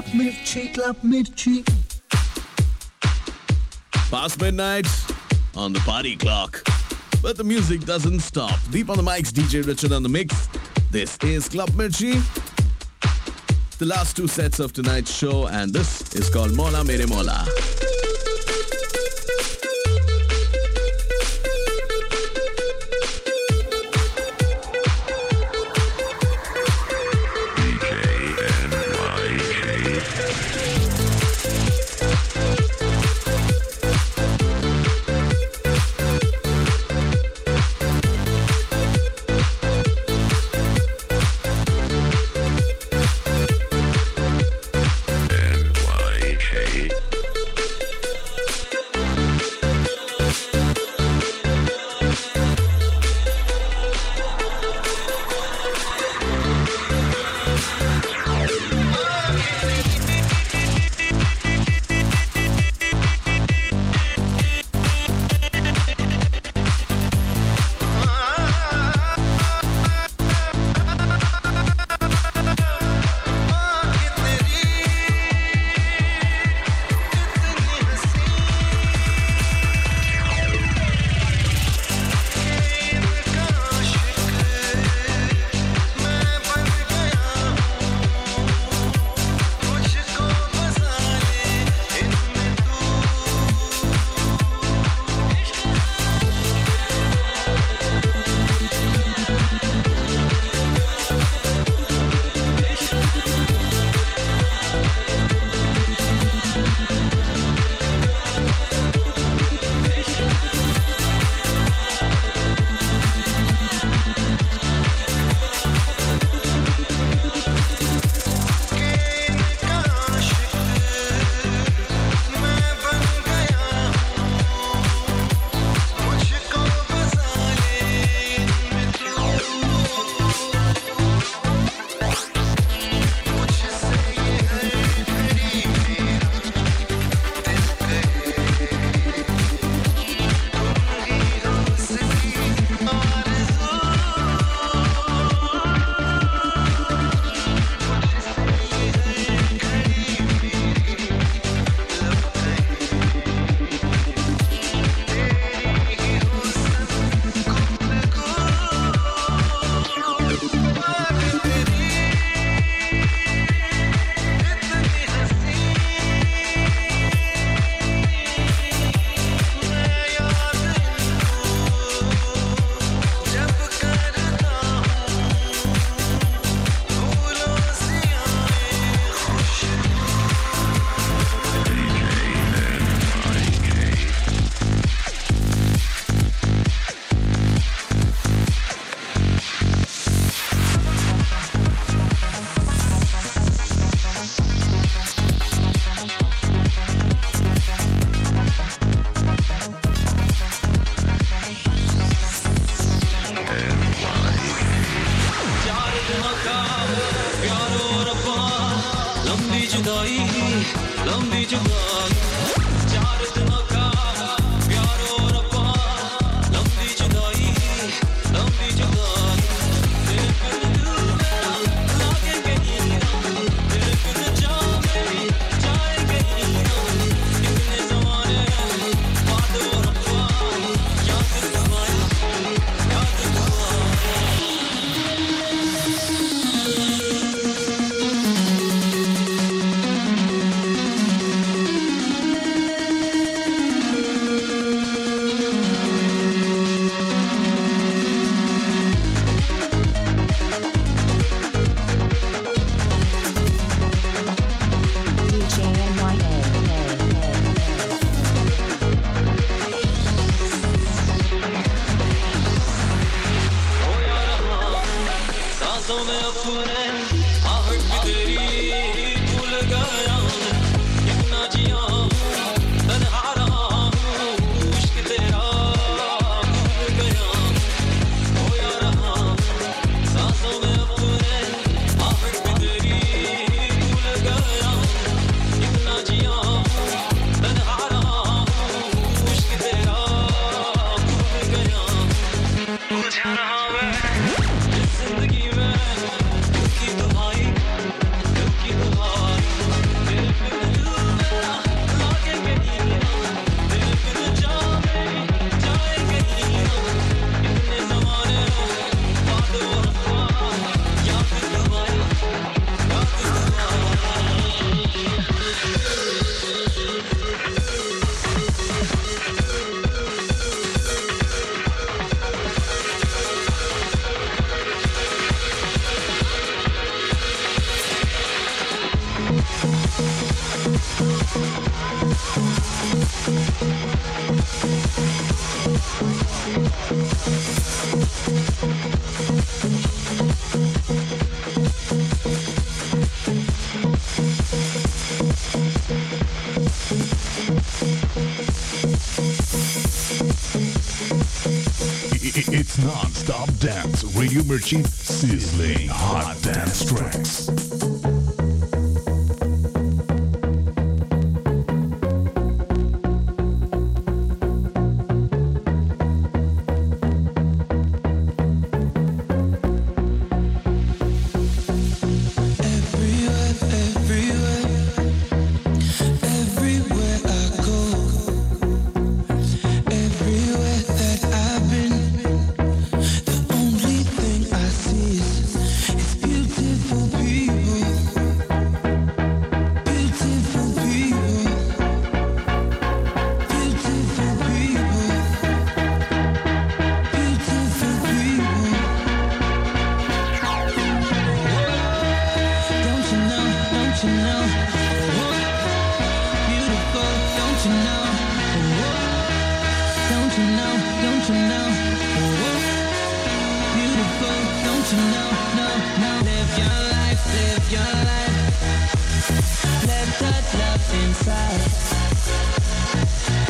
Club Mirchi, Club Mirchi. Past midnight on the party clock. But the music doesn't stop. Deep on the mics, DJ Richard on the mix. This is Club Mirchi. The last two sets of tonight's show, and this is called Mola Mere Mola. जुदाई लंबी जुदाई Radio Mirchi Sizzling Hot Dance Tracks.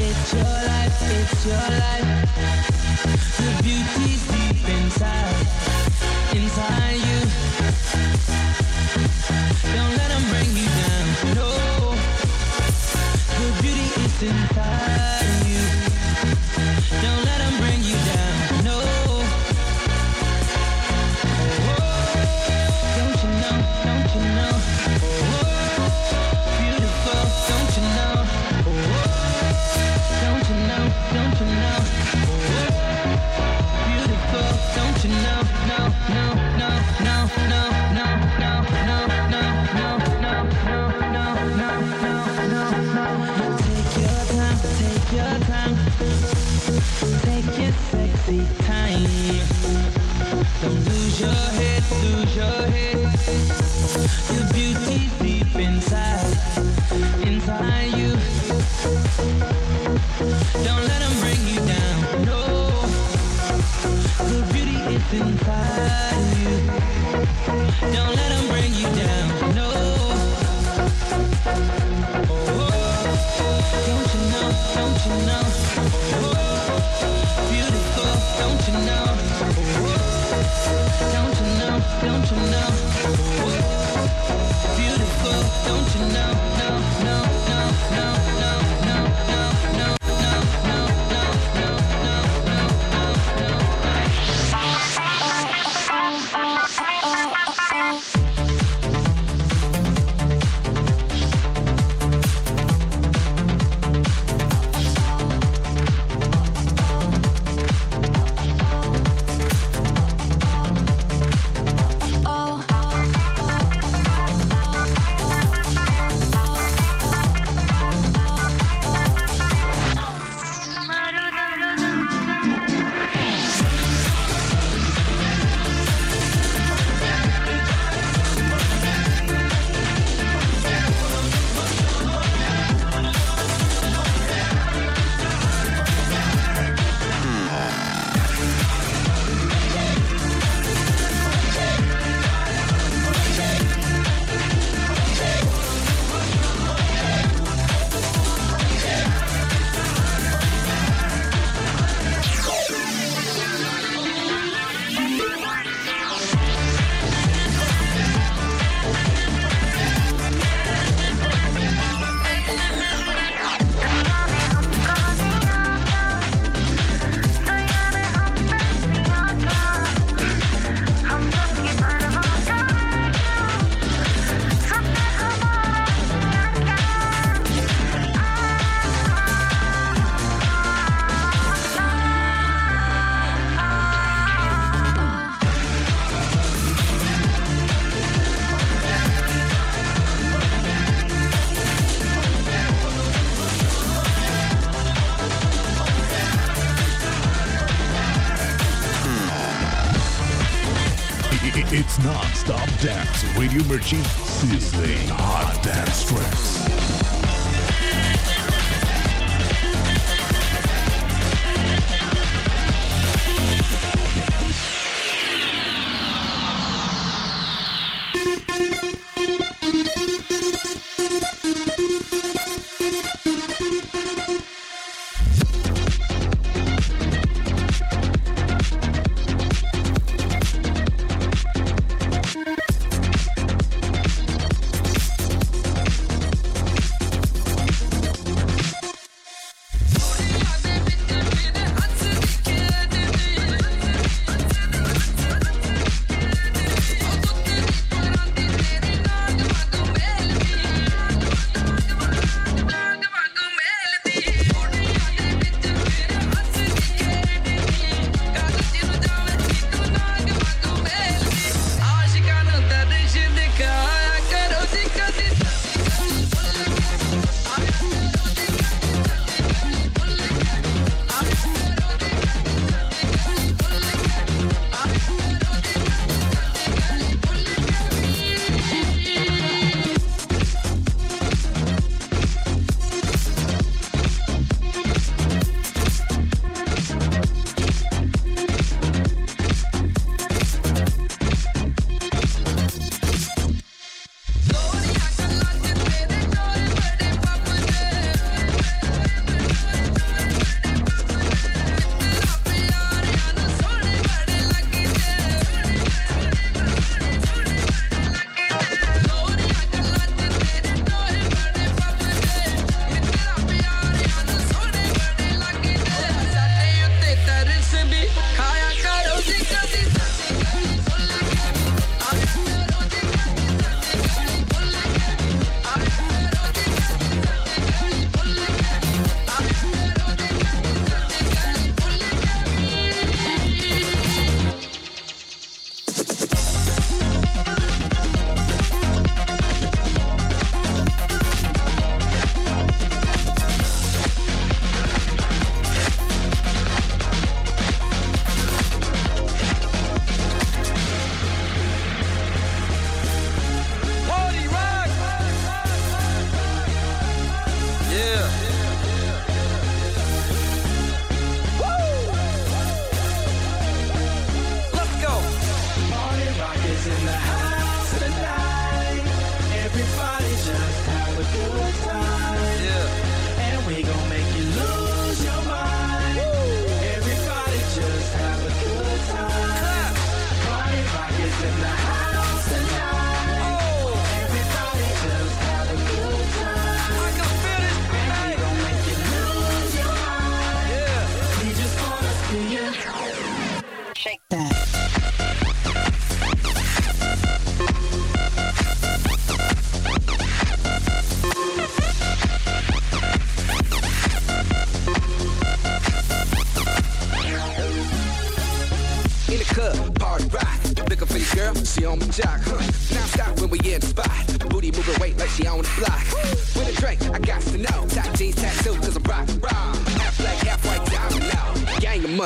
It's your life, it's your life. The beauty's deep inside, inside you. Don't bring you down, no. The beauty is inside. lose your head, lose your head. Your beauty.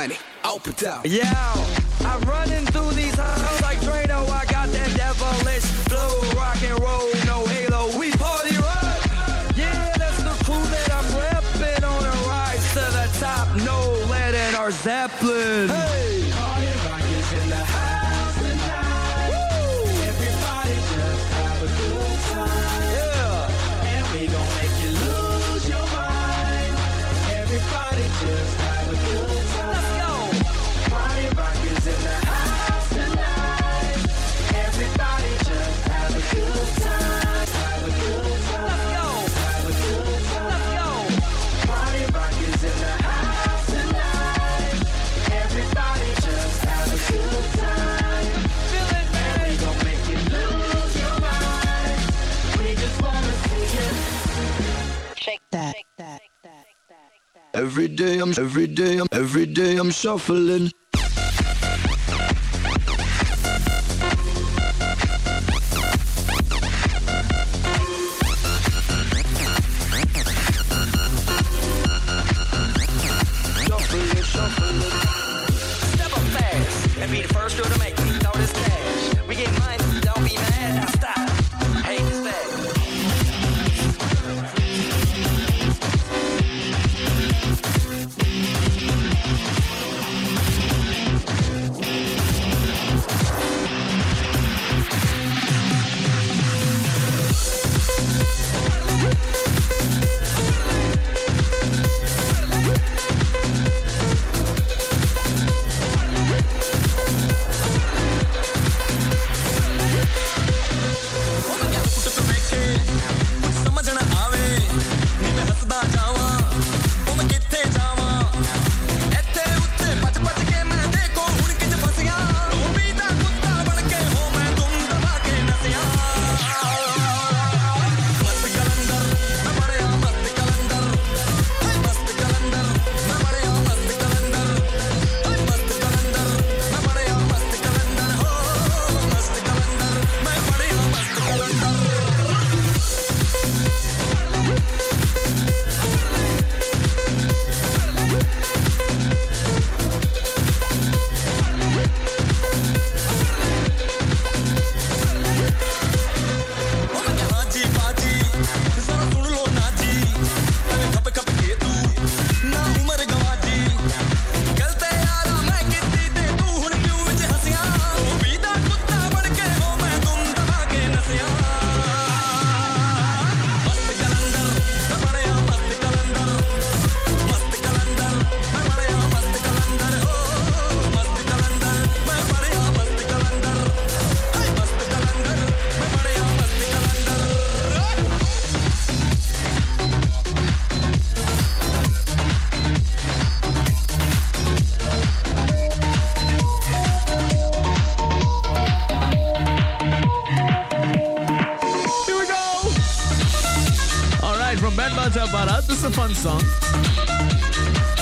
Money, open up. Yo, I'm running through these halls like Drano. I got that devilish flow, rock and roll, no halo. We party rock. Yeah, that's the crew that I'm repping on a rise to the top. No lead in our Zeppelin. Hey. Every day I'm every day I'm every day I'm shuffling.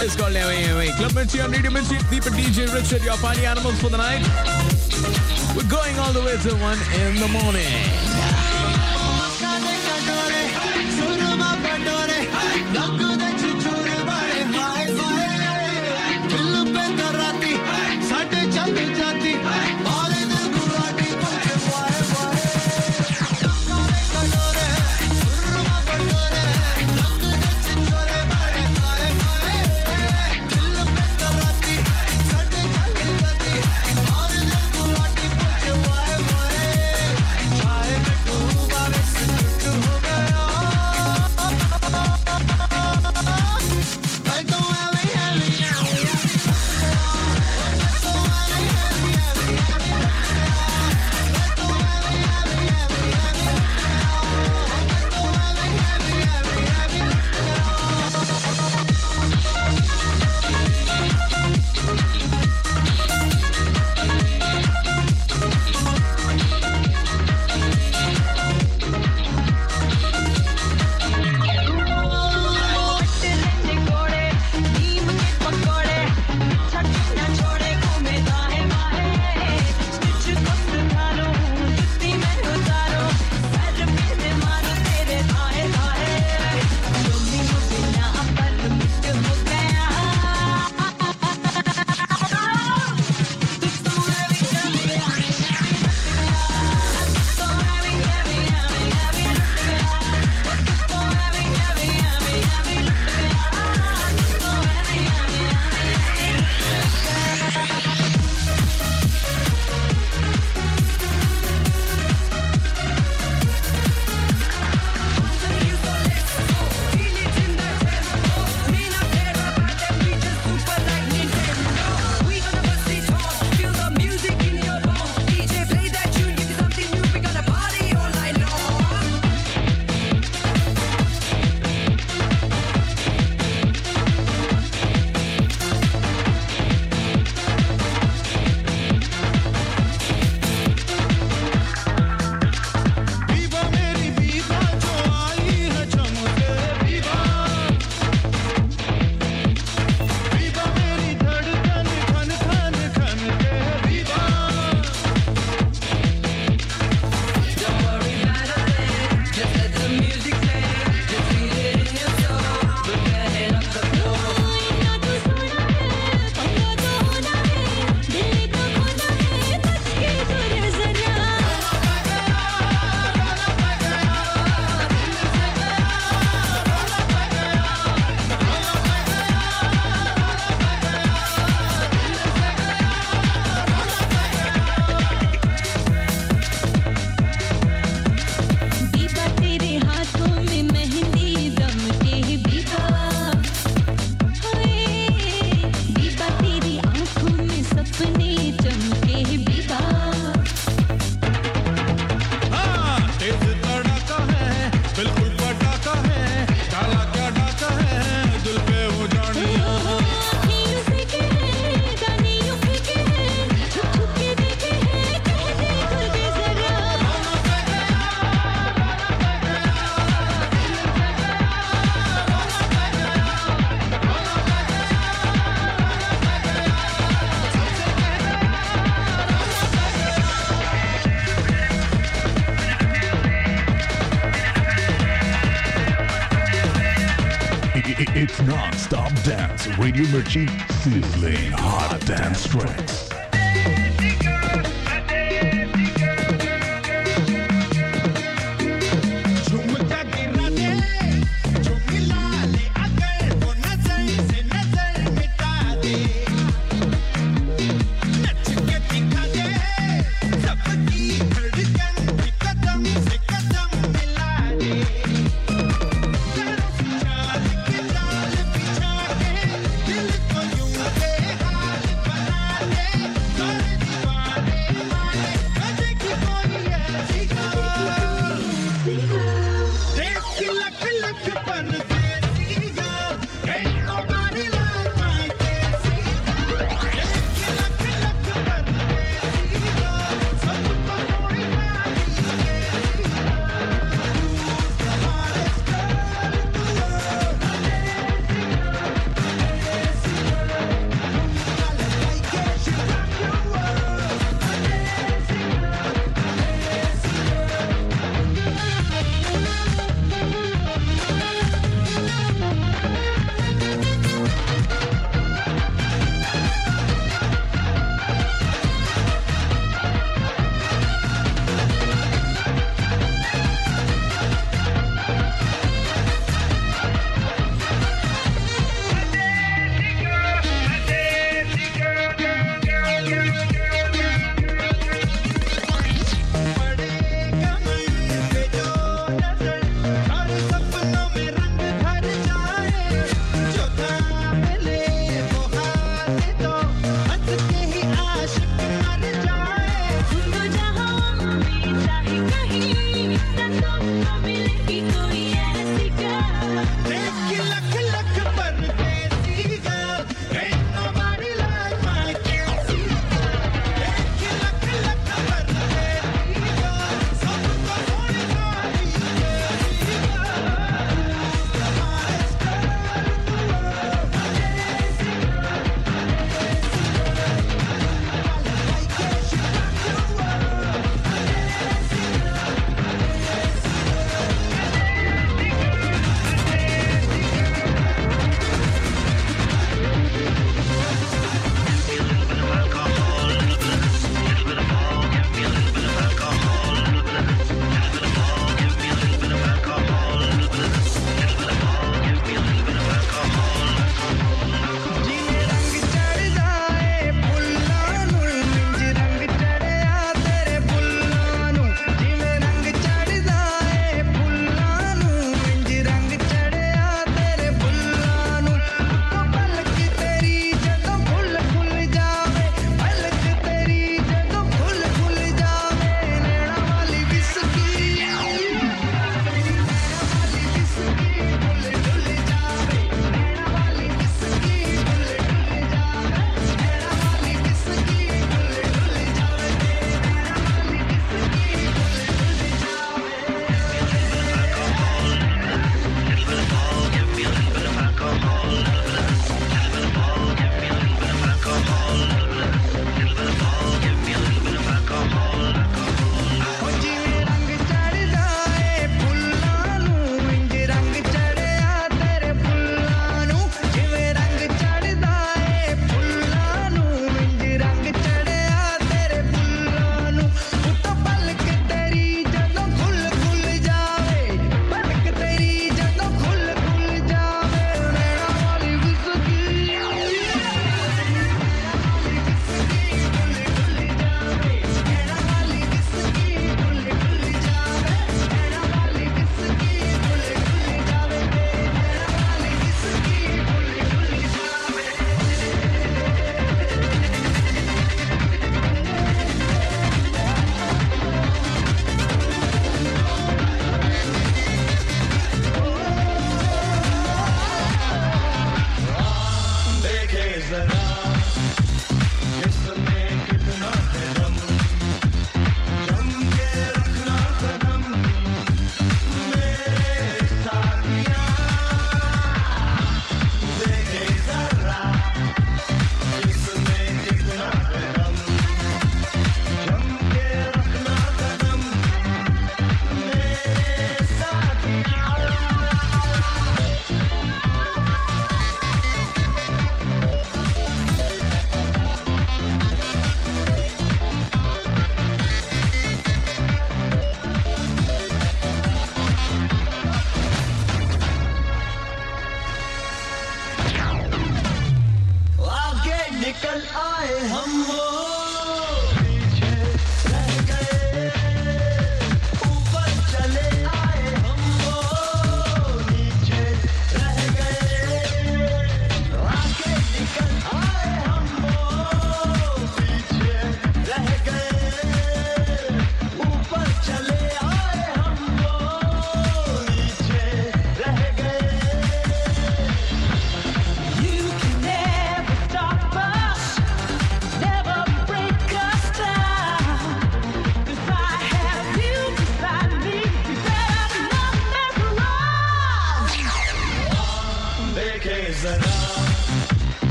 It's called Away Away. Club Mirchi on Radio Mirchi. Deep and DJ Richard, your party animals for the night. We're going all the way till 1 in the morning. Mirchi sizzling hot dance tracks.